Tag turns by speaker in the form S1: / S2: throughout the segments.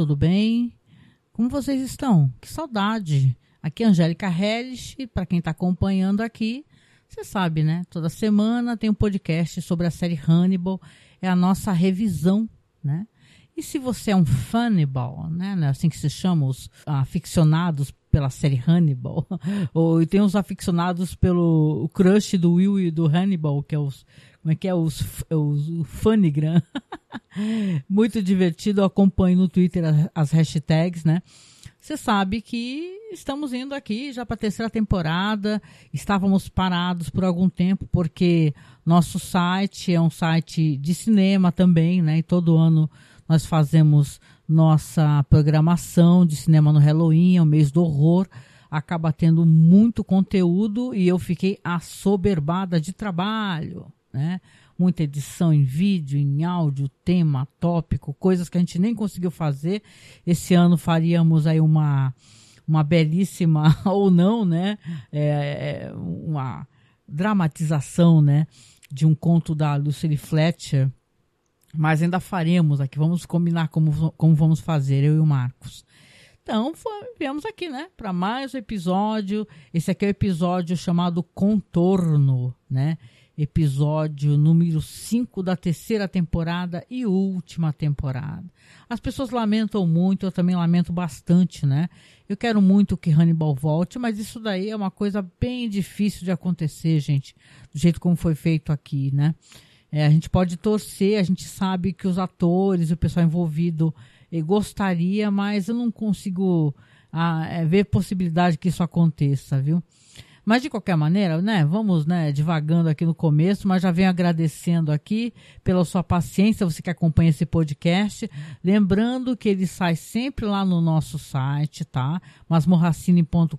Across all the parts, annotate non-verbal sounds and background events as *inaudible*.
S1: tudo bem? Como vocês estão? Que saudade! Aqui é Angélica Helles e para quem está acompanhando aqui, você sabe, né? Toda semana tem um podcast sobre a série Hannibal, é a nossa revisão, né? E se você é um Hannibal, né? É assim que se chama os aficionados pela série Hannibal, *laughs* ou tem os aficionados pelo crush do Will e do Hannibal, que é os como é que é os, os o Funigram. *laughs* Muito divertido, eu acompanho no Twitter as, as hashtags, né? Você sabe que estamos indo aqui já para a terceira temporada. Estávamos parados por algum tempo porque nosso site é um site de cinema também, né? E todo ano nós fazemos nossa programação de cinema no Halloween, é o mês do horror. Acaba tendo muito conteúdo e eu fiquei assoberbada de trabalho, né? Muita edição em vídeo, em áudio, tema, tópico, coisas que a gente nem conseguiu fazer. Esse ano faríamos aí uma uma belíssima *laughs* ou não, né? É, é, uma dramatização, né? De um conto da Lucille Fletcher. Mas ainda faremos aqui. Vamos combinar como, como vamos fazer, eu e o Marcos. Então, viemos aqui, né? Para mais um episódio. Esse aqui é o episódio chamado Contorno, né? Episódio número 5 da terceira temporada e última temporada. As pessoas lamentam muito, eu também lamento bastante, né? Eu quero muito que Hannibal volte, mas isso daí é uma coisa bem difícil de acontecer, gente, do jeito como foi feito aqui, né? É, a gente pode torcer, a gente sabe que os atores, o pessoal envolvido eh, gostaria, mas eu não consigo ah, é, ver possibilidade que isso aconteça, viu? Mas de qualquer maneira, né, vamos, né, devagando aqui no começo, mas já venho agradecendo aqui pela sua paciência, você que acompanha esse podcast. Lembrando que ele sai sempre lá no nosso site, tá? masmorracine.com.br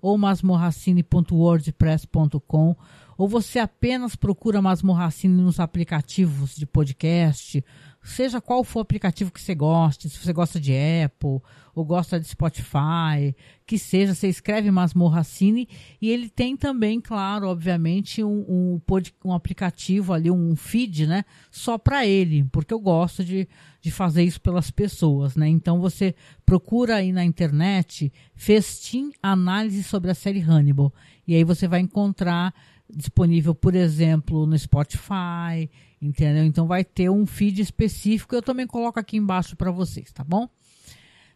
S1: ou masmorracine.wordpress.com ou você apenas procura Masmorracine nos aplicativos de podcast, seja qual for o aplicativo que você goste, se você gosta de Apple ou gosta de Spotify, que seja, você escreve Masmorracine e ele tem também, claro, obviamente, um, um, um aplicativo ali, um feed, né, só para ele, porque eu gosto de, de fazer isso pelas pessoas, né, então você procura aí na internet Festim Análise sobre a série Hannibal e aí você vai encontrar disponível, por exemplo, no Spotify, entendeu? Então vai ter um feed específico, eu também coloco aqui embaixo para vocês, tá bom?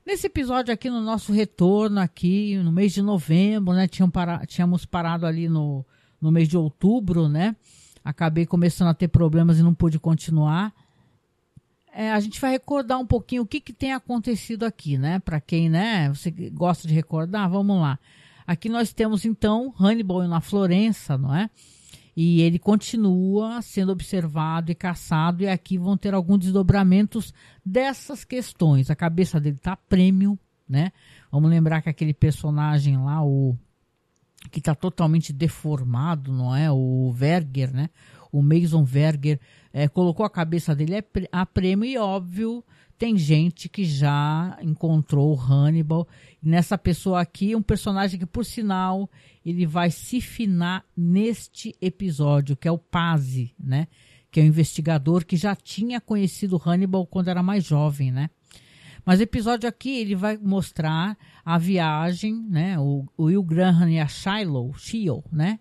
S1: Nesse episódio aqui, no nosso retorno aqui, no mês de novembro, né? Para, tínhamos parado ali no, no mês de outubro, né? Acabei começando a ter problemas e não pude continuar. É, a gente vai recordar um pouquinho o que, que tem acontecido aqui, né? Para quem, né? Você gosta de recordar, vamos lá. Aqui nós temos então Hannibal na Florença, não é? E ele continua sendo observado e caçado, e aqui vão ter alguns desdobramentos dessas questões. A cabeça dele está prêmio, né? Vamos lembrar que aquele personagem lá, o que está totalmente deformado, não é? O Verger, né? O Mason Verger é, colocou a cabeça dele a prêmio e óbvio tem gente que já encontrou o Hannibal. Nessa pessoa aqui, um personagem que, por sinal, ele vai se finar neste episódio, que é o Pazzi, né? Que é o investigador que já tinha conhecido Hannibal quando era mais jovem, né? Mas o episódio aqui ele vai mostrar a viagem, né? O, o Will Graham e a Shiloh, Shiloh, né?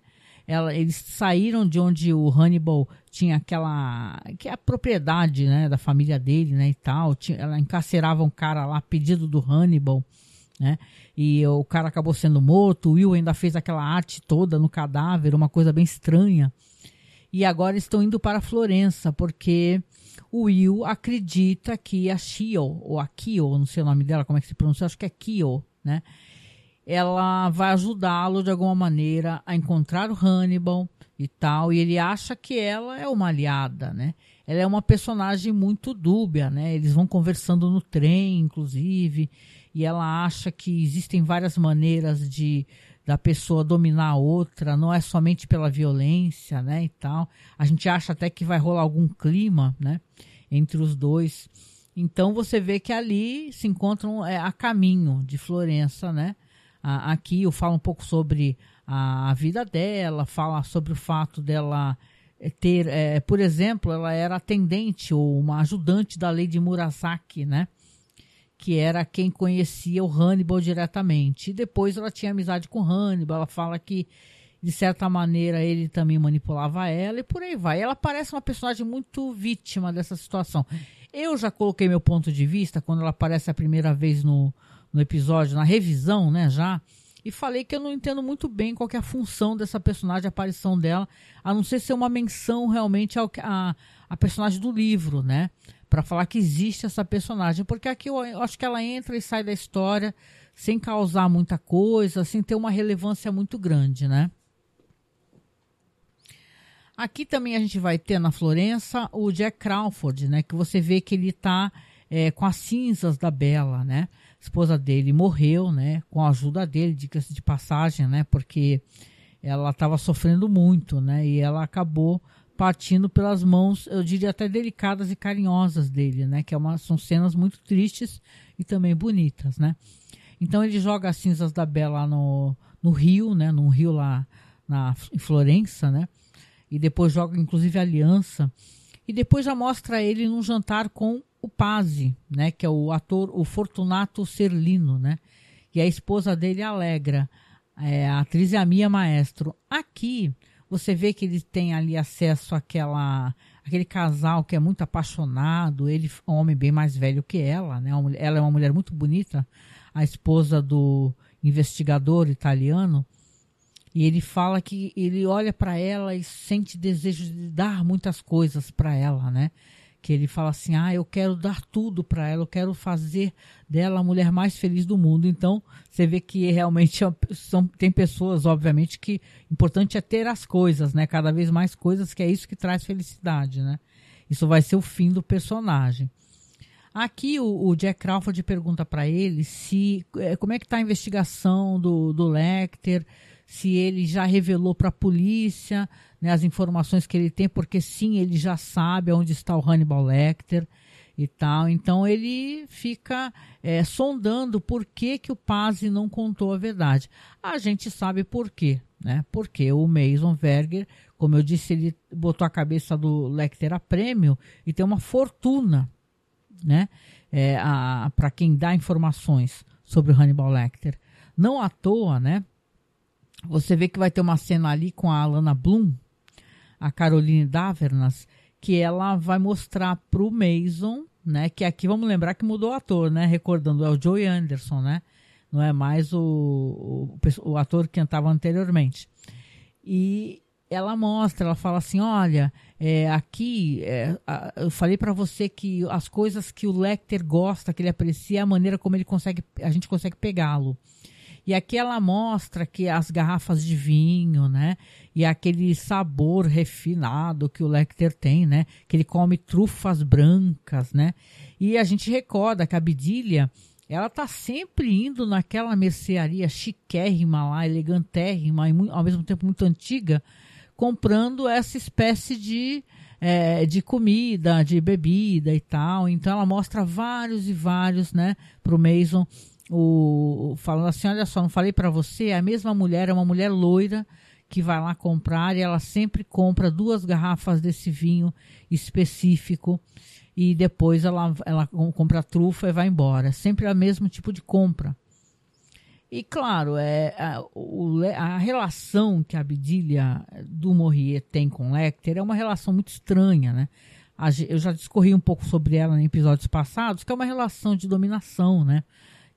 S1: Ela, eles saíram de onde o Hannibal tinha aquela que é a propriedade né da família dele né e tal. Tinha, ela encarcerava um cara lá pedido do Hannibal né e o cara acabou sendo morto. O Will ainda fez aquela arte toda no cadáver uma coisa bem estranha. E agora estão indo para Florença porque o Will acredita que a Shio ou a Kyo não sei o nome dela como é que se pronuncia? Acho que é Kyo né ela vai ajudá-lo de alguma maneira a encontrar o Hannibal e tal, e ele acha que ela é uma aliada, né? Ela é uma personagem muito dúbia, né? Eles vão conversando no trem, inclusive, e ela acha que existem várias maneiras de da pessoa dominar a outra, não é somente pela violência, né, e tal. A gente acha até que vai rolar algum clima, né, entre os dois. Então você vê que ali se encontram é, a caminho de Florença, né? Aqui eu falo um pouco sobre a, a vida dela, fala sobre o fato dela ter, é, por exemplo, ela era atendente ou uma ajudante da lei de Murasaki, né? Que era quem conhecia o Hannibal diretamente. E depois ela tinha amizade com Hannibal. Ela fala que, de certa maneira, ele também manipulava ela e por aí vai. Ela parece uma personagem muito vítima dessa situação. Eu já coloquei meu ponto de vista quando ela aparece a primeira vez no, no episódio, na revisão, né? Já e falei que eu não entendo muito bem qual é a função dessa personagem, a aparição dela, a não ser ser uma menção realmente ao a, a personagem do livro, né? Para falar que existe essa personagem, porque aqui eu, eu acho que ela entra e sai da história sem causar muita coisa, sem ter uma relevância muito grande, né? Aqui também a gente vai ter na Florença o Jack Crawford, né? Que você vê que ele está é, com as cinzas da Bela, né? Esposa dele morreu, né? Com a ajuda dele, diga-se de passagem, né? Porque ela estava sofrendo muito, né? E ela acabou partindo pelas mãos, eu diria até delicadas e carinhosas dele, né? Que é uma, são cenas muito tristes e também bonitas, né? Então ele joga as cinzas da Bela no, no rio, né? Num rio lá na, em Florença, né? E depois joga inclusive a aliança. E depois já mostra ele num jantar com o Pazzi, né, que é o ator, o Fortunato Serlino, né, e a esposa dele, Alegra, é, a atriz é a Mia Maestro. Aqui, você vê que ele tem ali acesso àquela, aquele casal que é muito apaixonado, ele um homem bem mais velho que ela, né, ela é uma mulher muito bonita, a esposa do investigador italiano, e ele fala que ele olha para ela e sente desejo de dar muitas coisas para ela, né? Que ele fala assim: "Ah, eu quero dar tudo para ela, eu quero fazer dela a mulher mais feliz do mundo". Então, você vê que realmente é são, tem pessoas, obviamente, que importante é ter as coisas, né? Cada vez mais coisas, que é isso que traz felicidade, né? Isso vai ser o fim do personagem. Aqui o, o Jack Crawford pergunta para ele se é, como é que está a investigação do, do Lecter, se ele já revelou para a polícia né, as informações que ele tem, porque sim, ele já sabe onde está o Hannibal Lecter e tal. Então ele fica é, sondando por que, que o Pazzi não contou a verdade. A gente sabe por quê, né? Porque o Mason Verger, como eu disse, ele botou a cabeça do Lecter a prêmio e tem uma fortuna, né? É, para quem dá informações sobre o Hannibal Lecter. Não à toa, né? Você vê que vai ter uma cena ali com a Alana Bloom, a Caroline Davernas, que ela vai mostrar pro Mason, né? Que aqui vamos lembrar que mudou o ator, né? Recordando, é o Joey Anderson, né? Não é mais o, o, o ator que cantava anteriormente. E ela mostra, ela fala assim, olha, é, aqui é, a, eu falei para você que as coisas que o Lecter gosta, que ele aprecia, é a maneira como ele consegue, a gente consegue pegá-lo. E aqui ela mostra que as garrafas de vinho, né? E aquele sabor refinado que o Lecter tem, né? Que ele come trufas brancas, né? E a gente recorda que a Bidilha, ela tá sempre indo naquela mercearia chiquérrima lá, elegantérrima e ao mesmo tempo muito antiga, comprando essa espécie de, é, de comida, de bebida e tal. Então ela mostra vários e vários, né, pro Mason o, falando assim, olha só, não falei para você, a mesma mulher é uma mulher loira que vai lá comprar e ela sempre compra duas garrafas desse vinho específico e depois ela, ela compra a trufa e vai embora. Sempre é o mesmo tipo de compra. E claro, é, a, o, a relação que a Abdilia do Morrier tem com Lecter é uma relação muito estranha, né? Eu já discorri um pouco sobre ela em episódios passados, que é uma relação de dominação, né?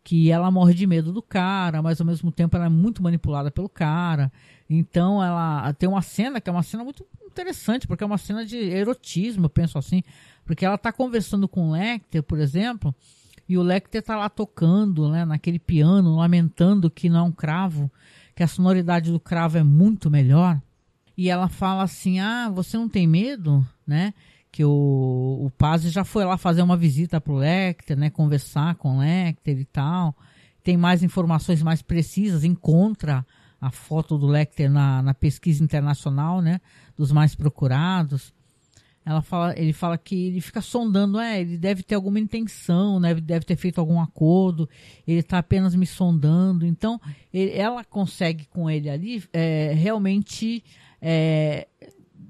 S1: Que ela morre de medo do cara, mas ao mesmo tempo ela é muito manipulada pelo cara. Então ela tem uma cena que é uma cena muito interessante, porque é uma cena de erotismo, eu penso assim. Porque ela tá conversando com o Lecter, por exemplo, e o Lecter tá lá tocando, né, naquele piano, lamentando que não é um cravo, que a sonoridade do cravo é muito melhor. E ela fala assim: "Ah, você não tem medo, né?" Que o, o Paz já foi lá fazer uma visita pro Lecter, né, conversar com o Lecter e tal. Tem mais informações mais precisas, encontra a foto do Lecter na, na pesquisa internacional, né, dos mais procurados. Ela fala, ele fala que ele fica sondando, é, ele deve ter alguma intenção, né, deve ter feito algum acordo, ele está apenas me sondando. Então, ele, ela consegue com ele ali é, realmente é,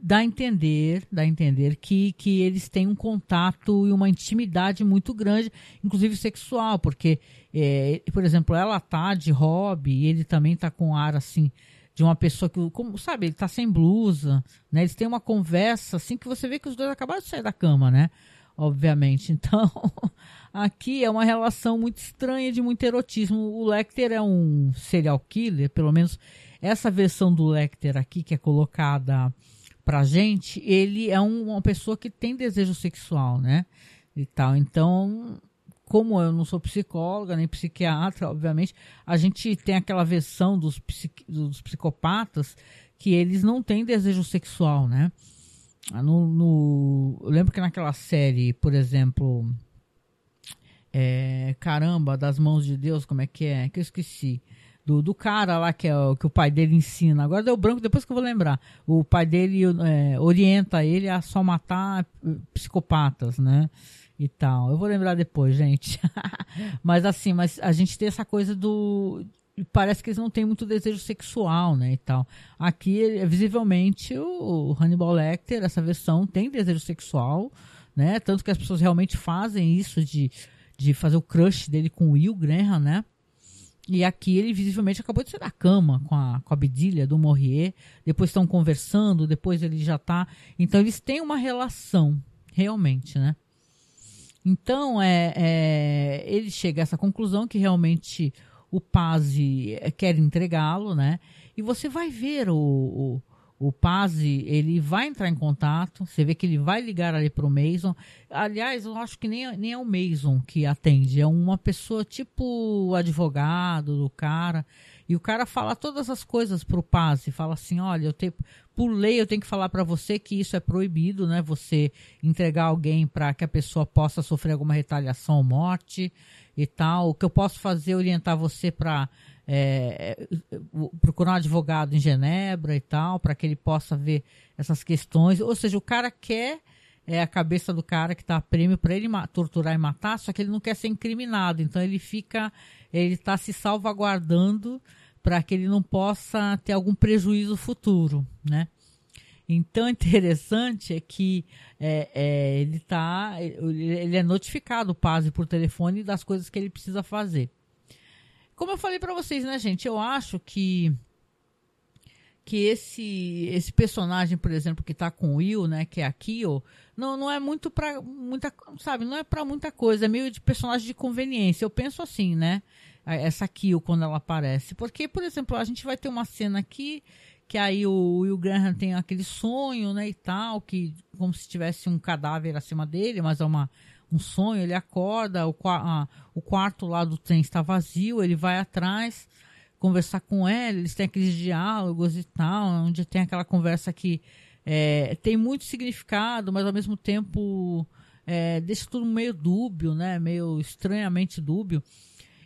S1: dá a entender, dá a entender que, que eles têm um contato e uma intimidade muito grande, inclusive sexual, porque, é, por exemplo, ela tá de hobby e ele também tá com ar assim de uma pessoa que, como sabe, ele tá sem blusa, né? Eles têm uma conversa assim que você vê que os dois acabaram de sair da cama, né? Obviamente. *laughs* Então, aqui é uma relação muito estranha de muito erotismo. O Lecter é um serial killer, pelo menos essa versão do Lecter aqui que é colocada pra gente, ele é um, uma pessoa que tem desejo sexual, né? E tal. Então, como eu não sou psicóloga nem psiquiatra, obviamente, a gente tem aquela versão dos, dos psicopatas que eles não têm desejo sexual, né? No, no, eu lembro que naquela série, por exemplo, é, caramba, das mãos de Deus, como é que é? Que eu esqueci do, do cara lá que, é, que o pai dele ensina. Agora deu branco, depois que eu vou lembrar. O pai dele é, orienta ele a só matar psicopatas, né? E tal. Eu vou lembrar depois, gente. *laughs* mas assim, mas a gente tem essa coisa do. Parece que eles não têm muito desejo sexual, né? E tal. Aqui, visivelmente, o Hannibal Lecter, essa versão, tem desejo sexual, né? Tanto que as pessoas realmente fazem isso de, de fazer o crush dele com o Will Graham, né? E aqui ele visivelmente acabou de sair da cama com a, com a Bedilha do Morrier. Depois estão conversando, depois ele já está. Então eles têm uma relação, realmente, né? Então é, é, ele chega a essa conclusão que realmente o Pazzi quer entregá-lo, né? E você vai ver o, o o Pazzi, ele vai entrar em contato, você vê que ele vai ligar ali para o Mason. Aliás, eu acho que nem, nem é o Mason que atende, é uma pessoa tipo o advogado do cara. E o cara fala todas as coisas pro Pazzi, fala assim, olha, eu tenho, por lei eu tenho que falar para você que isso é proibido, né? Você entregar alguém para que a pessoa possa sofrer alguma retaliação ou morte e tal. O que eu posso fazer é orientar você para é, é procurar um advogado em Genebra e tal, para que ele possa ver essas questões. Ou seja, o cara quer é a cabeça do cara que está a prêmio para ele torturar e matar, só que ele não quer ser incriminado. Então ele fica, ele está se salvaguardando para que ele não possa ter algum prejuízo futuro, né? Então *laughs* interessante é que é, é, ele tá, ele é notificado, o por telefone das coisas que ele precisa fazer. Como eu falei para vocês, né, gente? Eu acho que que esse esse personagem, por exemplo, que tá com o Will, né, que é a Kyo, não, não é muito para muita, sabe, não é para muita coisa, é meio de personagem de conveniência. Eu penso assim, né? Essa Kyo quando ela aparece, porque, por exemplo, a gente vai ter uma cena aqui que aí o Will Graham tem aquele sonho, né, e tal, que como se tivesse um cadáver acima dele, mas é uma um sonho, ele acorda, o, a, o quarto lá do trem está vazio, ele vai atrás conversar com ela, eles têm aqueles diálogos e tal, onde tem aquela conversa que é, tem muito significado, mas ao mesmo tempo é, deixa tudo meio dúbio, né? Meio estranhamente dúbio.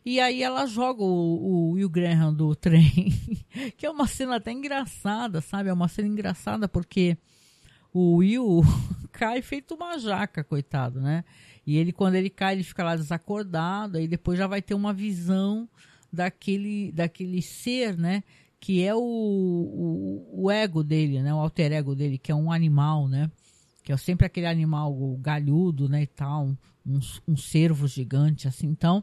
S1: E aí ela joga o, o Will Graham do *laughs* trem, que é uma cena até engraçada, sabe? É uma cena engraçada porque o Will *laughs* cai feito uma jaca, coitado, né? E ele, quando ele cai, ele fica lá desacordado, aí depois já vai ter uma visão daquele, daquele ser, né? Que é o, o, o ego dele, né? O alter ego dele, que é um animal, né? Que é sempre aquele animal galhudo, né? E tal, um, um cervo gigante, assim. Então,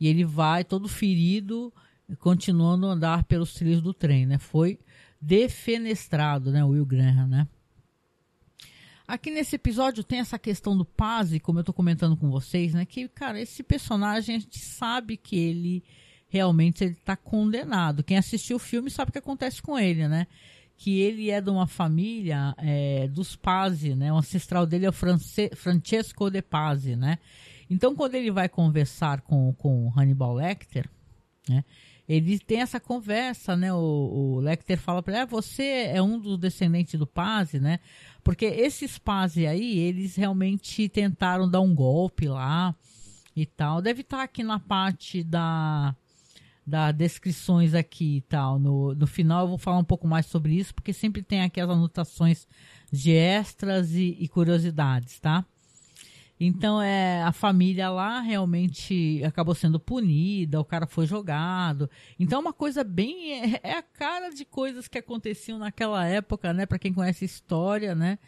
S1: e ele vai todo ferido, continuando a andar pelos trilhos do trem, né? Foi defenestrado, né? O Will Graham, né? Aqui nesse episódio tem essa questão do Paz, como eu estou comentando com vocês, né? Que, cara, esse personagem a gente sabe que ele realmente ele tá condenado. Quem assistiu o filme sabe o que acontece com ele, né? Que ele é de uma família é, dos Pazzi, né? O ancestral dele é o France Francesco de Pazzi, né? Então, quando ele vai conversar com, com Hannibal Lecter, né? Ele tem essa conversa, né? O, o Lecter fala para ele, ah, você é um dos descendentes do Pazzi, né? Porque esses Pazzi aí, eles realmente tentaram dar um golpe lá e tal. Deve estar tá aqui na parte da, da descrições aqui e tal. No, no final eu vou falar um pouco mais sobre isso, porque sempre tem aqui as anotações de extras e, e curiosidades, tá? Então, é, a família lá realmente acabou sendo punida, o cara foi jogado. Então, é uma coisa bem. É, é a cara de coisas que aconteciam naquela época, né? Para quem conhece história, né?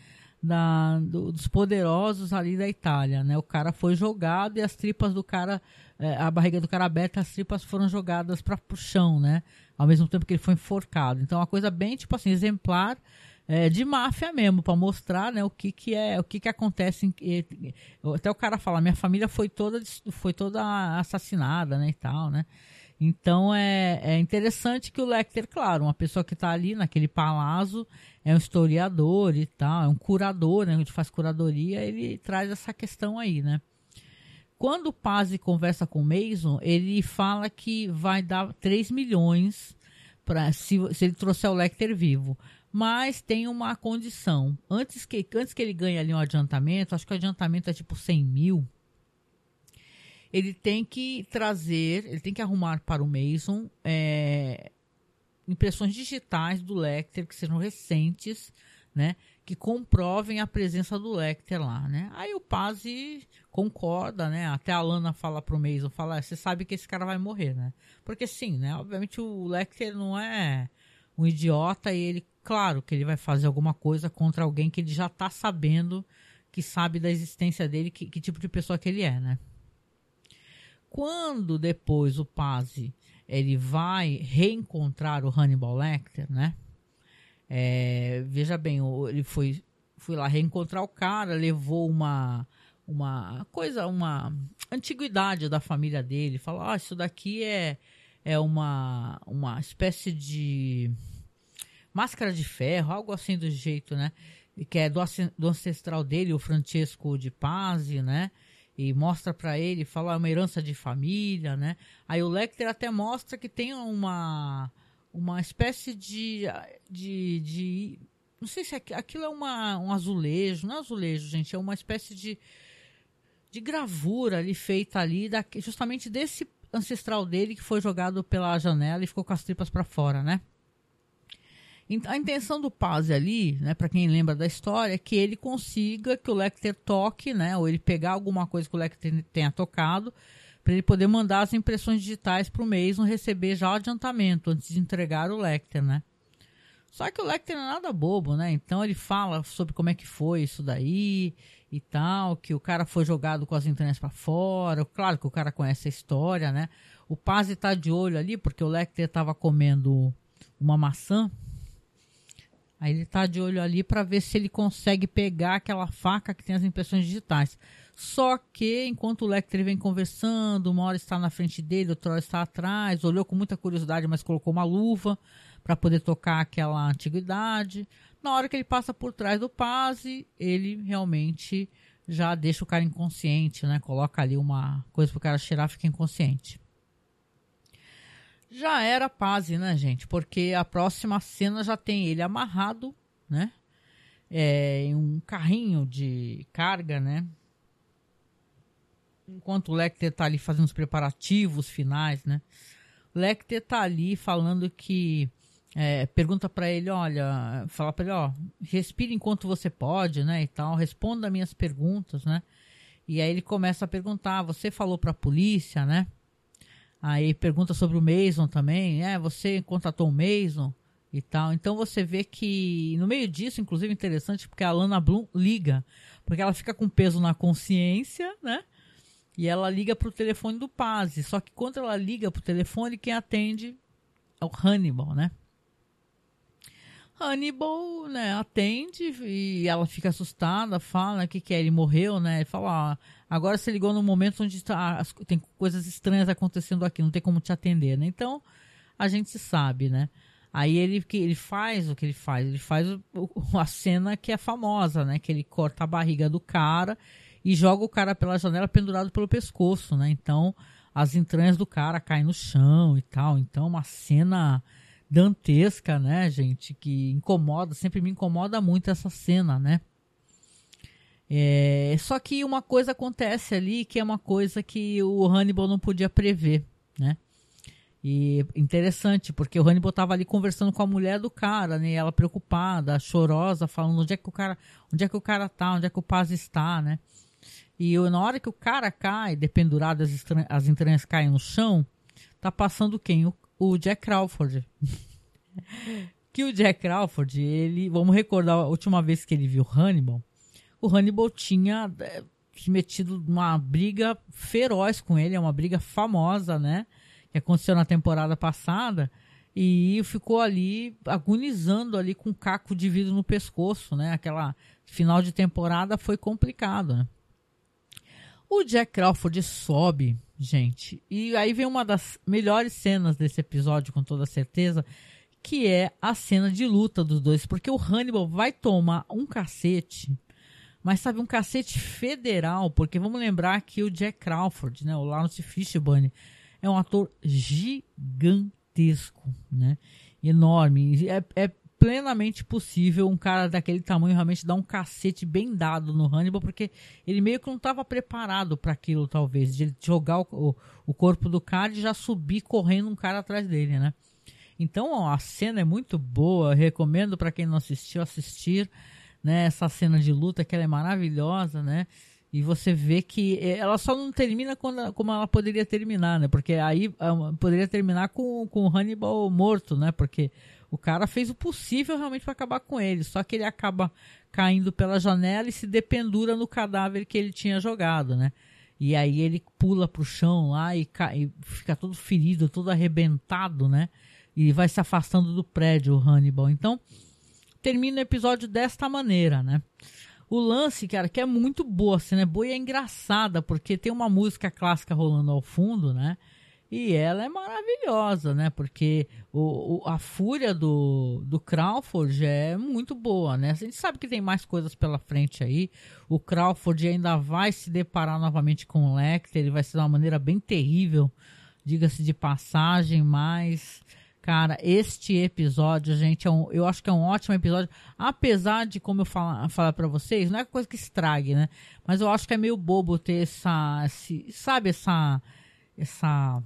S1: Da, do, dos poderosos ali da Itália, né? O cara foi jogado e as tripas do cara, é, a barriga do cara aberta, as tripas foram jogadas para o chão, né? Ao mesmo tempo que ele foi enforcado. Então, é uma coisa bem, tipo assim, exemplar é, de máfia mesmo, para mostrar né, o que, que é, o que, que acontece. Em, até o cara fala, minha família foi toda, foi toda assassinada, né, e tal, né. Então é, é interessante que o Lecter, claro, uma pessoa que está ali naquele palácio, é um historiador e tal, é um curador, né, a gente faz curadoria, ele traz essa questão aí, né. Quando o conversa com o Mason, ele fala que vai dar 3 milhões para se, se ele trouxer o Lecter vivo mas tem uma condição. Antes que, antes que ele ganhe ali um adiantamento, acho que o adiantamento é tipo 100 mil, ele tem que trazer, ele tem que arrumar para o Mason é, impressões digitais do Lecter que sejam recentes, né? Que comprovem a presença do Lecter lá, né? Aí o Pazzi concorda, né? Até a Lana fala pro Mason, fala, você sabe que esse cara vai morrer, né? Porque sim, né? Obviamente o Lecter não é um idiota e ele claro que ele vai fazer alguma coisa contra alguém que ele já está sabendo que sabe da existência dele, que, que, tipo de pessoa que ele é, né? Quando depois o Pazzi ele vai reencontrar o Hannibal Lecter, né? É, veja bem, ele foi, foi lá reencontrar o cara, levou uma uma coisa, uma antiguidade da família dele, falou, ah, isso daqui é é uma uma espécie de Máscara de Ferro, algo assim do jeito, né? Que é do, do ancestral dele, o Francesco de Pazzi, né? E mostra para ele, fala é uma herança de família, né? Aí o Lecter até mostra que tem uma uma espécie de de, de não sei se aquilo é uma, um azulejo, não é azulejo, gente, é uma espécie de de gravura ali feita ali da, justamente desse ancestral dele que foi jogado pela janela e ficou com as tripas para fora, né? A intenção do Paz ali, né, para quem lembra da história, é que ele consiga que o Lecter toque, né, ou ele pegar alguma coisa que o Lecter tenha tocado, para ele poder mandar as impressões digitais para o Mason receber já o adiantamento antes de entregar o Lecter, né? Só que o Lecter não é nada bobo, né? Então ele fala sobre como é que foi isso daí e tal, que o cara foi jogado com as entranhas para fora. Claro que o cara conhece a história, né? O Paz está de olho ali porque o Lecter estava comendo uma maçã Aí ele tá de olho ali para ver se ele consegue pegar aquela faca que tem as impressões digitais. Só que enquanto o Lecter vem conversando, uma hora está na frente dele, outra hora está atrás, olhou com muita curiosidade, mas colocou uma luva para poder tocar aquela antiguidade. Na hora que ele passa por trás do Paz, ele realmente já deixa o cara inconsciente, né? Coloca ali uma coisa pro cara cheirar, fica inconsciente já era paz, né, gente? Porque a próxima cena já tem ele amarrado, né? É, em um carrinho de carga, né? Enquanto o Lecter tá ali fazendo os preparativos finais, né? O Lecter tá ali falando que é, pergunta para ele, olha, fala para ele, ó, respire enquanto você pode, né, e tal, responda minhas perguntas, né? E aí ele começa a perguntar, você falou para a polícia, né? Aí pergunta sobre o Mason também. É, você contratou o Mason e tal. Então você vê que no meio disso, inclusive interessante, porque a Lana Bloom liga, porque ela fica com peso na consciência, né? E ela liga pro telefone do Paz. Só que quando ela liga pro telefone, quem atende é o Hannibal, né? Hannibal, né, atende e ela fica assustada, fala que que é, ele morreu, né? Ele fala, ah, agora você ligou no momento onde tá, tem coisas estranhas acontecendo aqui, não tem como te atender, né? Então, a gente sabe, né? Aí ele que ele faz o que ele faz, ele faz o, a cena que é famosa, né? Que ele corta a barriga do cara e joga o cara pela janela pendurado pelo pescoço, né? Então, as entranhas do cara caem no chão e tal. Então, uma cena dantesca, né, gente? Que incomoda, sempre me incomoda muito essa cena, né? É, só que uma coisa acontece ali que é uma coisa que o Hannibal não podia prever, né? E interessante, porque o Hannibal estava ali conversando com a mulher do cara, né? Ela preocupada, chorosa, falando onde é que o cara, onde é que o cara tá, onde é que o Paz está, né? E na hora que o cara cai, dependurado, as, as entranhas caem no chão, tá passando quem? O, o Jack Crawford. *laughs* que o Jack Crawford, ele, vamos recordar a última vez que ele viu Hannibal, o Hannibal tinha é, metido numa briga feroz com ele, é uma briga famosa, né? Que aconteceu na temporada passada e ficou ali agonizando ali com um caco de vidro no pescoço, né? Aquela final de temporada foi complicado, né? O Jack Crawford sobe, gente, e aí vem uma das melhores cenas desse episódio, com toda certeza, que é a cena de luta dos dois, porque o Hannibal vai tomar um cacete, mas sabe, um cacete federal, porque vamos lembrar que o Jack Crawford, né, o Lawrence Fishburne, é um ator gigantesco, né, enorme, é, é plenamente possível um cara daquele tamanho realmente dar um cacete bem dado no Hannibal, porque ele meio que não estava preparado para aquilo, talvez, de jogar o, o, corpo do cara e já subir correndo um cara atrás dele, né? Então a cena é muito boa, recomendo para quem não assistiu assistir, né? Essa cena de luta que ela é maravilhosa, né? E você vê que eh, ela só não termina quando, como ela poderia terminar, né? Porque aí ah, poderia terminar com, com o Hannibal morto, né? Porque o cara fez o possível realmente para acabar com ele, só que ele acaba caindo pela janela e se dependura no cadáver que ele tinha jogado, né? E aí ele pula pro chão lá e, cai, e fica todo ferido, todo arrebentado, né? E vai se afastando do prédio, o Hannibal. Então, termina o episódio desta maneira, né? O lance, cara, que é muito boa, a cena é boa e é engraçada, porque tem uma música clássica rolando ao fundo, né? E ela é maravilhosa, né? Porque o, o, a fúria do, do Crawford é muito boa, né? A gente sabe que tem mais coisas pela frente aí. O Crawford ainda vai se deparar novamente com o Lecter. Ele vai ser de uma maneira bem terrível, diga-se de passagem, mas... Cara, este episódio, gente, é um, eu acho que é um ótimo episódio. Apesar de, como eu falar, falar para vocês, não é coisa que estrague, né? Mas eu acho que é meio bobo ter essa. Esse, sabe, essa. Essa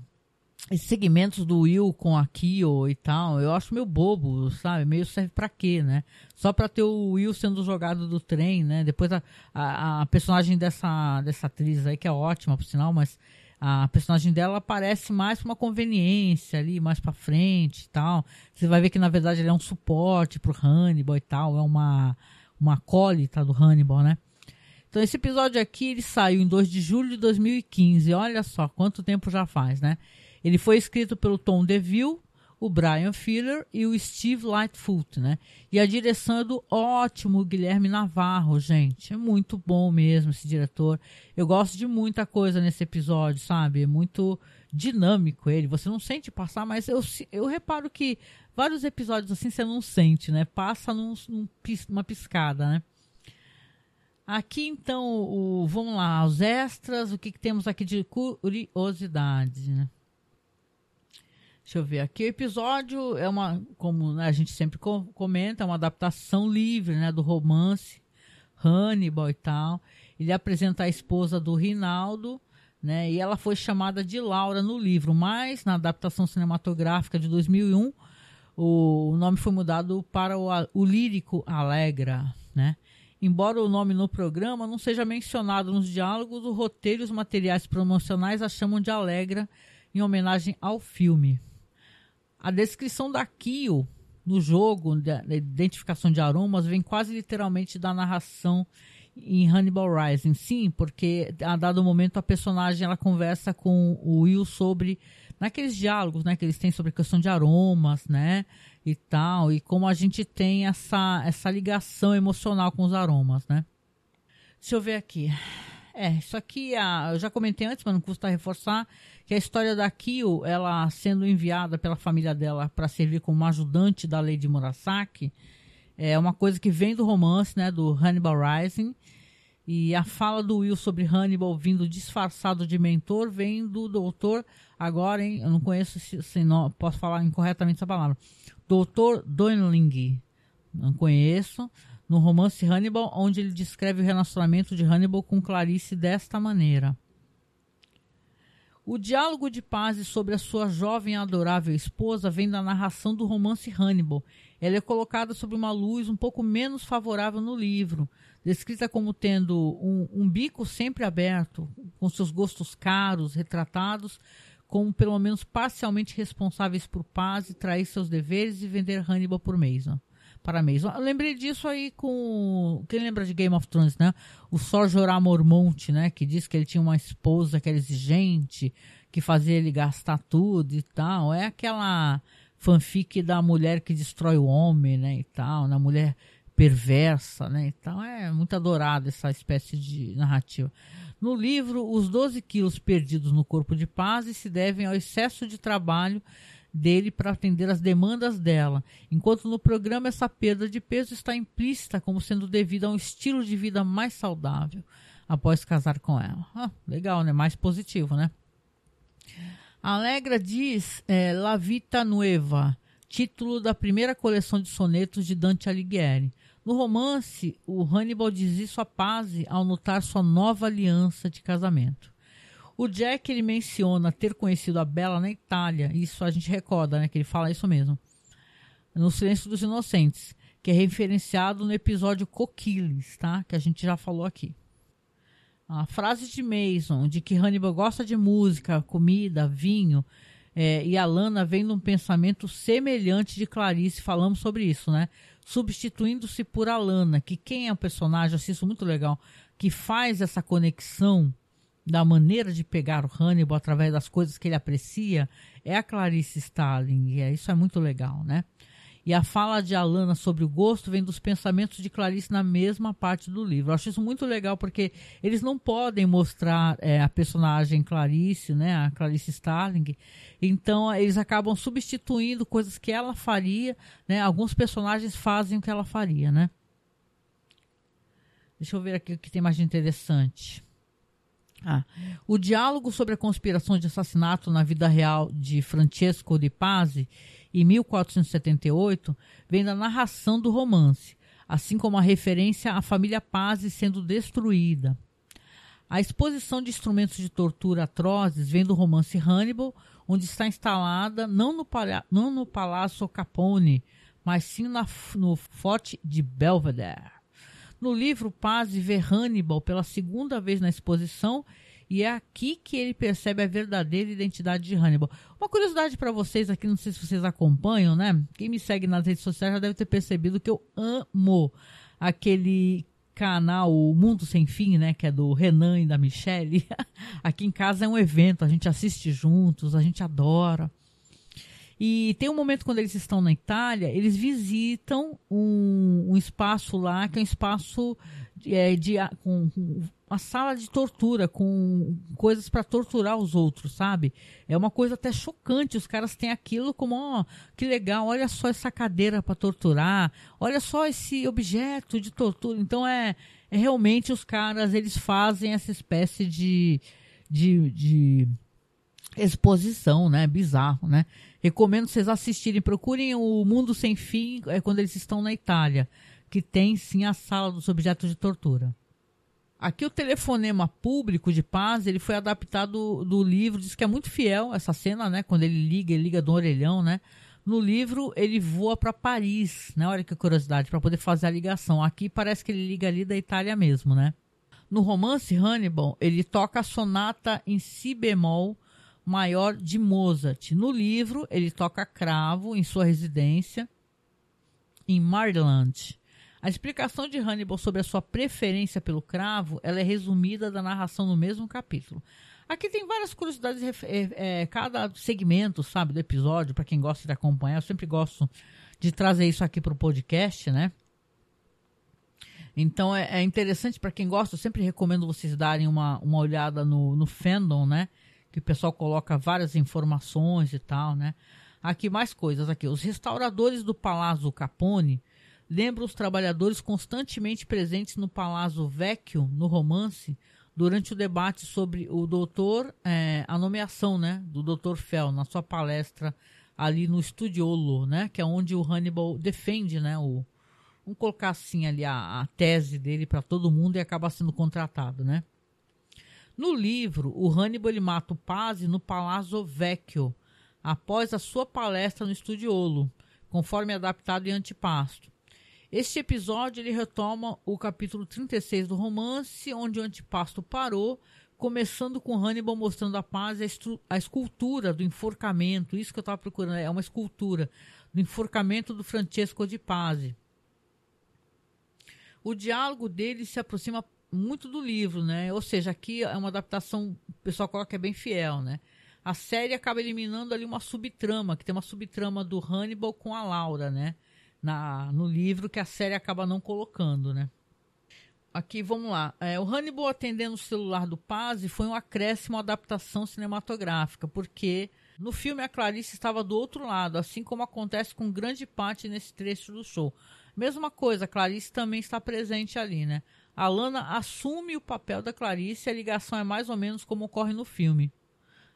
S1: esses segmentos do Will com a Kyo e tal, eu acho meio bobo, sabe? Meio serve pra quê, né? Só pra ter o Will sendo jogado do trem, né? Depois a, a, a personagem dessa, dessa atriz aí, que é ótima, por sinal, mas a personagem dela aparece mais uma conveniência ali, mais pra frente e tal. Você vai ver que na verdade ele é um suporte pro Hannibal e tal, é uma, uma acólita do Hannibal, né? Então esse episódio aqui, ele saiu em 2 de julho de 2015, olha só quanto tempo já faz, né? Ele foi escrito pelo Tom DeVille, o Brian Filler e o Steve Lightfoot, né? E a direção é do ótimo Guilherme Navarro, gente. É muito bom mesmo esse diretor. Eu gosto de muita coisa nesse episódio, sabe? É muito dinâmico ele. Você não sente passar, mas eu, eu reparo que vários episódios assim você não sente, né? Passa num, num, numa piscada, né? Aqui então, o, vamos lá, os extras, o que, que temos aqui de curiosidade, né? Deixa eu ver aqui. O episódio é uma, como né, a gente sempre comenta, é uma adaptação livre né, do romance Hannibal e tal. Ele apresenta a esposa do Rinaldo, né, e ela foi chamada de Laura no livro, mas na adaptação cinematográfica de 2001, o, nome foi mudado para o, o lírico Alegra, né? Embora o nome no programa não seja mencionado nos diálogos, o roteiro e os materiais promocionais a chamam de Alegra em homenagem ao filme. A descrição da Kyo no jogo, da identificação de aromas, vem quase literalmente da narração em Hannibal Rising. Sim, porque a dado momento a personagem ela conversa com o Will sobre naqueles diálogos, né, que eles têm sobre questão de aromas, né, e tal, e como a gente tem essa essa ligação emocional com os aromas, né? Deixa eu ver aqui. É, isso aqui a, eu já comentei antes, mas não custa reforçar que a história da Kyo, ela sendo enviada pela família dela para servir como ajudante da Lady Murasaki, é uma coisa que vem do romance, né, do Hannibal Rising. E a fala do Will sobre Hannibal vindo disfarçado de mentor vem do doutor, agora, hein, eu não conheço se, se não, posso falar incorretamente essa palavra. Doutor Doenling, não conheço no romance Hannibal, onde ele descreve o relacionamento de Hannibal com Clarice desta maneira. O diálogo de Paz sobre a sua jovem e adorável esposa vem da narração do romance Hannibal. Ela é colocada sob uma luz um pouco menos favorável no livro, descrita como tendo um, um bico sempre aberto, com seus gostos caros, retratados como pelo menos parcialmente responsáveis por Paz e trair seus deveres e vender Hannibal por Mason para Mason. Eu lembrei disso aí com. Quem lembra de Game of Thrones, né? O Sor Jorah Mormont, né? Que disse que ele tinha uma esposa que era exigente, que fazia ele gastar tudo e tal. É aquela fanfic da mulher que destrói o homem, né? E tal, na mulher perversa, né? Então é muito adorada essa espécie de narrativa. No livro, os 12 quilos perdidos no corpo de paz se devem ao excesso de trabalho dele para atender às demandas dela, enquanto no programa essa perda de peso está implícita como sendo devida a um estilo de vida mais saudável após casar com ela. Ah, legal, né? Mais positivo, né? Alegra diz é, La Vita Nueva, título da primeira coleção de sonetos de Dante Alighieri. No romance, o Hannibal diz isso a Paz ao notar sua nova aliança de casamento. O Jack ele menciona ter conhecido a Bela na Itália. Isso a gente recorda, né? Que ele fala isso mesmo. No Silêncio dos Inocentes, que é referenciado no episódio Coquiles, tá? Que a gente já falou aqui. A frase de Mason de que Hannibal gosta de música, comida, vinho é, e a Lana vem de um pensamento semelhante de Clarice. Falamos sobre isso, né? Substituindo-se por Alana, que quem é o personagem, assisto muito legal, que faz essa conexão da maneira de pegar o Hannibal através das coisas que ele aprecia é a Clarice Starling. E é, isso é muito legal, né? E a fala de Alana sobre o gosto vem dos pensamentos de Clarice na mesma parte do livro. Eu acho isso muito legal porque eles não podem mostrar é, a personagem Clarice, né, a Clarice Starling. Então eles acabam substituindo coisas que ela faria, né? Alguns personagens fazem o que ela faria, né? Deixa eu ver aqui o que tem mais de interessante. Ah, o diálogo sobre a conspiração de assassinato na vida real de Francesco de Pazzi, em 1478, vem da narração do romance, assim como a referência à família Pazzi sendo destruída. A exposição de instrumentos de tortura atrozes vem do romance Hannibal, onde está instalada não no, não no Palácio Capone, mas sim na, no Forte de Belvedere. No livro, Paz vê Hannibal pela segunda vez na exposição e é aqui que ele percebe a verdadeira identidade de Hannibal. Uma curiosidade para vocês aqui, não sei se vocês acompanham, né? Quem me segue nas redes sociais já deve ter percebido que eu amo aquele canal o Mundo Sem Fim, né, que é do Renan e da Michelle. *laughs* Aqui em casa é um evento, a gente assiste juntos, a gente adora. E tem um momento quando eles estão na Itália, eles visitam um, um espaço lá, que é um espaço de, é, de com, uma sala de tortura, com coisas para torturar os outros, sabe? É uma coisa até chocante. Os caras têm aquilo como, ó, que legal, olha só essa cadeira para torturar, olha só esse objeto de tortura. Então é, é realmente os caras, eles fazem essa espécie de, de, de exposição, né? Bizarro, né? Recomendo vocês assistirem. Procurem o Mundo Sem Fim é quando eles estão na Itália, que tem sim a sala dos objetos de tortura. Aqui o telefonema público de paz, ele foi adaptado do livro, diz que é muito fiel essa cena, né? Quando ele liga, ele liga do orelhão, né? No livro ele voa para Paris, né? Olha que curiosidade, para poder fazer a ligação. Aqui parece que ele liga ali da Itália mesmo, né? No romance Hannibal, ele toca a sonata em si bemol maior de Mozart. No livro, ele toca cravo em sua residência em Maryland. A explicação de Hannibal sobre a sua preferência pelo cravo ela é resumida da narração no mesmo capítulo. Aqui tem várias curiosidades, é, é, cada segmento, sabe, do episódio, para quem gosta de acompanhar. Eu sempre gosto de trazer isso aqui para o podcast, né? Então é, é interessante para quem gosta. Eu sempre recomendo vocês darem uma, uma olhada no, no fandom, né? Que o pessoal coloca várias informações e tal, né? Aqui mais coisas aqui. Os restauradores do Palazzo Capone lembram os trabalhadores constantemente presentes no Palazzo Vecchio, no romance, durante o debate sobre o doutor, é, a nomeação, né, do doutor Fell na sua palestra ali no Studiolo, né, que é onde o Hannibal defende, né, o, vamos colocar assim ali a, a tese dele para todo mundo e acaba sendo contratado, né? No livro, o Hannibal ele mata o Pazzi no Palazzo Vecchio, após a sua palestra no Studiolo, conforme adaptado em Antipasto. Este episódio ele retoma o capítulo 36 do romance, onde o Antipasto parou, começando com Hannibal mostrando a paz a, escultura do enforcamento, isso que eu estava procurando, é uma escultura do enforcamento do Francesco de Pazzi. O diálogo dele se aproxima muito do livro, né? Ou seja, aqui é uma adaptação, o pessoal coloca que é bem fiel, né? A série acaba eliminando ali uma subtrama, que tem uma subtrama do Hannibal com a Laura, né? Na, no livro que a série acaba não colocando, né? Aqui, vamos lá. É, o Hannibal atendendo o celular do Paz foi um acréscimo à adaptação cinematográfica, porque no filme a Clarice estava do outro lado, assim como acontece com grande parte nesse trecho do show. Mesma coisa, a Clarice também está presente ali, né? A Lana assume o papel da Clarice e a ligação é mais ou menos como ocorre no filme.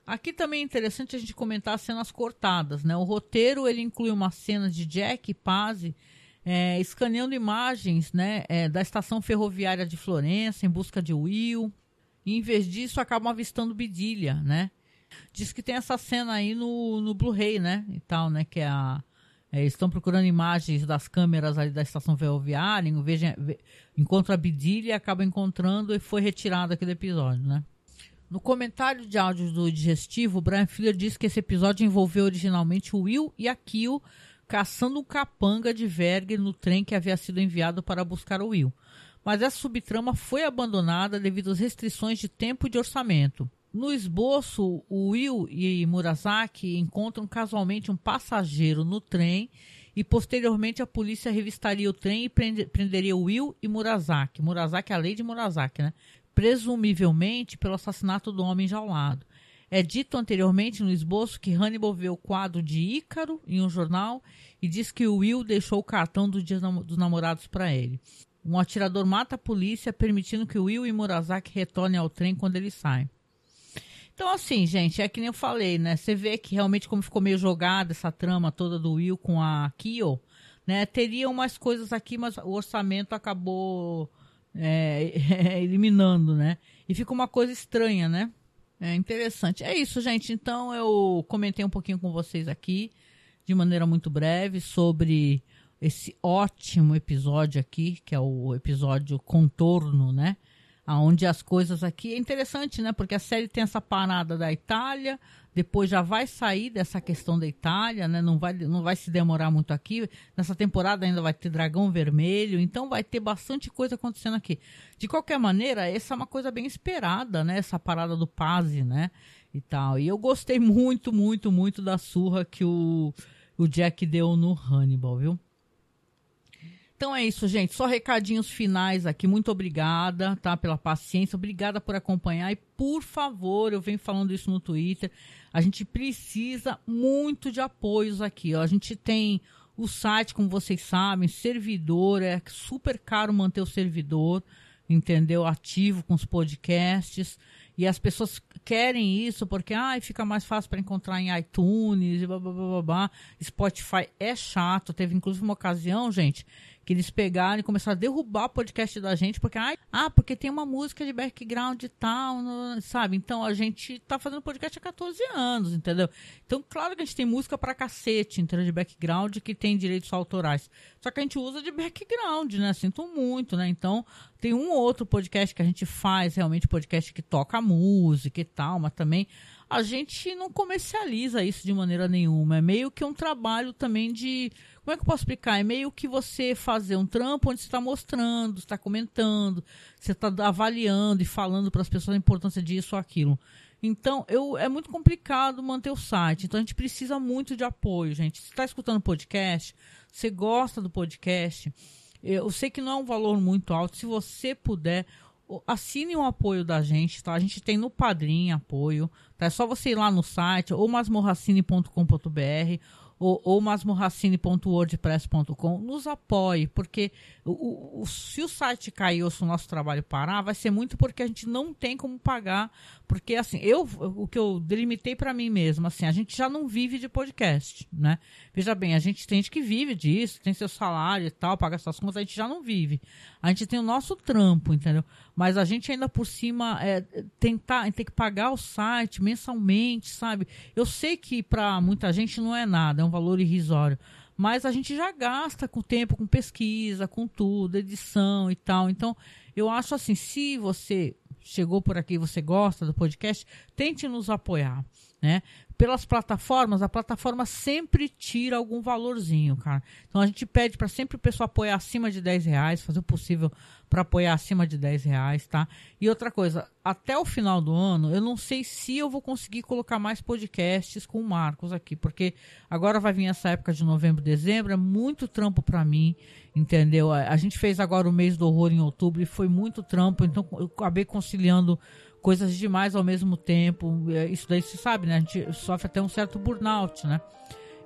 S1: Aqui também é interessante a gente comentar as cenas cortadas, né? O roteiro ele inclui uma cena de Jack e Paz é, escaneando imagens, né, é, da estação ferroviária de Florença em busca de Will. E em vez disso acabam avistando Bidilha, né? Diz que tem essa cena aí no, no Blu-ray, né? E tal, né? Que é a é, estão procurando imagens das câmeras ali da estação ferroviária, veja, encontra a Bidilha e acaba encontrando e foi retirado aquele episódio, né? No comentário de áudios do Digestivo, o Brian Fuller disse que esse episódio envolveu originalmente o Will e a Kill caçando um capanga de Verger no trem que havia sido enviado para buscar o Will. Mas essa subtrama foi abandonada devido às restrições de tempo e de orçamento. No esboço, Will e Murasaki encontram casualmente um passageiro no trem e posteriormente a polícia revistaria o trem e prenderia Will e Murasaki. Murasaki é a lei de Murasaki, né? Presumivelmente pelo assassinato do homem enjaulado. É dito anteriormente no esboço que Hannibal vê o quadro de Ícaro em um jornal e diz que Will deixou o cartão do dia dos namorados para ele. Um atirador mata a polícia, permitindo que Will e Murasaki retornem ao trem quando eles saem. Então, assim, gente, é que nem eu falei, né? Você vê que realmente como ficou meio jogada essa trama toda do Will com a Kyo, né? Teria umas coisas aqui, mas o orçamento acabou é, *laughs* eliminando, né? E fica uma coisa estranha, né? É interessante. É isso, gente. Então, eu comentei um pouquinho com vocês aqui, de maneira muito breve, sobre esse ótimo episódio aqui, que é o episódio Contorno, né? Aonde as coisas aqui é interessante, né? Porque a série tem essa parada da Itália, depois já vai sair dessa questão da Itália, né? Não vai, não vai se demorar muito aqui. Nessa temporada ainda vai ter Dragão Vermelho, então vai ter bastante coisa acontecendo aqui. De qualquer maneira, essa é uma coisa bem esperada, né? Essa parada do Paz, né? E tal. E eu gostei muito, muito, muito da surra que o, o Jack deu no Hannibal, viu? Então é isso, gente. Só recadinhos finais aqui. Muito obrigada, tá? Pela paciência. Obrigada por acompanhar. E, por favor, eu venho falando isso no Twitter. A gente precisa muito de apoios aqui. Ó. A gente tem o site, como vocês sabem, servidor. É super caro manter o servidor, entendeu? Ativo com os podcasts. E as pessoas querem isso porque ah, fica mais fácil para encontrar em iTunes e blá, blá, blá, blá. Spotify é chato. Teve inclusive uma ocasião, gente, que eles pegaram e começaram a derrubar o podcast da gente, porque, ai, ah, porque tem uma música de background e tal, sabe? Então a gente tá fazendo podcast há 14 anos, entendeu? Então, claro que a gente tem música pra cacete, entendeu? De background que tem direitos autorais. Só que a gente usa de background, né? Sinto muito, né? Então, tem um outro podcast que a gente faz, realmente podcast que toca música e tal, mas também a gente não comercializa isso de maneira nenhuma. É meio que um trabalho também de como é que eu posso explicar? É meio que você fazer um trampo onde você está mostrando, está comentando, você está avaliando e falando para as pessoas a importância disso ou aquilo. Então, eu, é muito complicado manter o site. Então, a gente precisa muito de apoio, gente. Se está escutando podcast, você gosta do podcast, eu sei que não é um valor muito alto. Se você puder, assine o apoio da gente, tá? A gente tem no Padrim apoio, tá? É só você ir lá no site, ou masmorracine.com.br, ou, ou masmorracine.wordpress.com, nos apoie, porque o, o, se o site cair ou se o nosso trabalho parar, vai ser muito porque a gente não tem como pagar, porque assim, eu o que eu delimitei para mim mesmo, assim, a gente já não vive de podcast, né? Veja bem, a gente tem gente que vive disso, tem seu salário e tal, paga suas contas, a gente já não vive. A gente tem o nosso trampo, entendeu? Mas a gente ainda por cima é, tentar, tem que pagar o site mensalmente, sabe? Eu sei que para muita gente não é nada, é um valor irrisório. Mas a gente já gasta com tempo, com pesquisa, com tudo, edição e tal. Então, eu acho assim, se você chegou por aqui e você gosta do podcast, tente nos apoiar, né? Pelas plataformas, a plataforma sempre tira algum valorzinho, cara. Então a gente pede para sempre o pessoal apoiar acima de 10 reais, fazer o possível para apoiar acima de 10 reais, tá? E outra coisa, até o final do ano, eu não sei se eu vou conseguir colocar mais podcasts com o Marcos aqui, porque agora vai vir essa época de novembro, dezembro, é muito trampo para mim, entendeu? A, gente fez agora o mês do horror em outubro e foi muito trampo, então eu acabei conciliando coisas demais ao mesmo tempo. É, isso daí se sabe, né? A gente sofre até um certo burnout, né?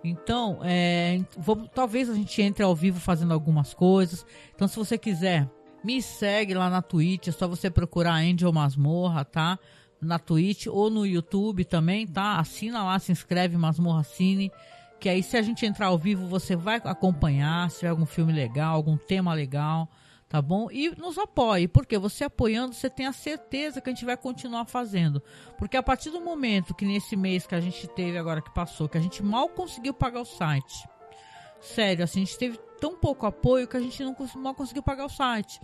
S1: Então, é, vamos, talvez a gente entre ao vivo fazendo algumas coisas. Então, se você quiser me segue lá na Twitch, é só você procurar Angel Masmorra, tá? Na Twitch ou no YouTube também, tá? Assina lá, se inscreve Masmorra Cine. Que aí, se a gente entrar ao vivo, você vai acompanhar. Se tiver algum filme legal, algum tema legal, tá bom? E nos apoie, porque você apoiando, você tem a certeza que a gente vai continuar fazendo. Porque a partir do momento que nesse mês que a gente teve agora que passou, que a gente mal conseguiu pagar o site. Sério, assim, a gente teve tão pouco apoio que a gente não mal conseguiu pagar o site.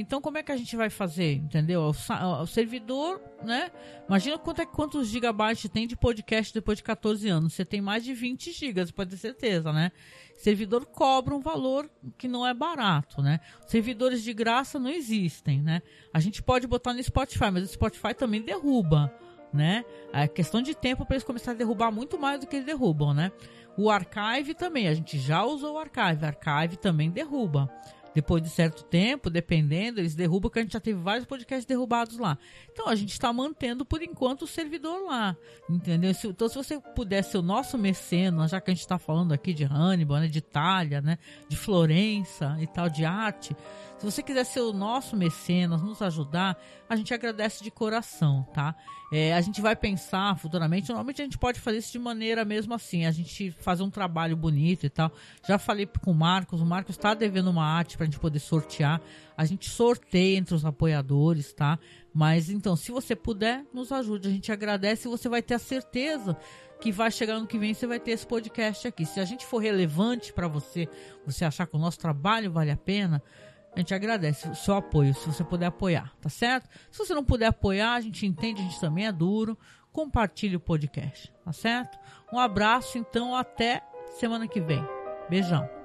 S1: Então, como é que a gente vai fazer? Entendeu? O, o servidor, né? Imagina quanto é, quantos gigabytes tem de podcast depois de 14 anos. Você tem mais de 20 gigas, pode ter certeza, né? servidor cobra um valor que não é barato, né? Servidores de graça não existem, né? A gente pode botar no Spotify, mas o Spotify também derruba, né? É questão de tempo para eles começarem a derrubar muito mais do que eles derrubam, né? O Archive também, a gente já usou o Archive, Archive também derruba. Depois de certo tempo, dependendo, eles derrubam, que a gente já teve vários podcasts derrubados lá. Então a gente está mantendo por enquanto o servidor lá, entendeu? Então se você puder ser o nosso mecenas, já que a gente está falando aqui de Hannibal, né, de Itália, né, de Florença e tal, de arte, se você quiser ser o nosso mecenas, nos ajudar, a gente agradece de coração, tá? É, a gente vai pensar futuramente, normalmente a gente pode fazer isso de maneira mesmo assim, a gente fazer um trabalho bonito e tal. Já falei com o Marcos, o Marcos está devendo uma arte para a gente poder sortear. A gente sorteia entre os apoiadores, tá? Mas então, se você puder, nos ajude. A gente agradece e você vai ter a certeza que vai chegar ano que vem você vai ter esse podcast aqui. Se a gente for relevante para você, você achar que o nosso trabalho vale a pena, a gente agradece o seu apoio, se você puder apoiar, tá certo? Se você não puder apoiar, a gente entende, a gente também é duro. Compartilhe o podcast, tá certo? Um abraço, então, até semana que vem. Beijão.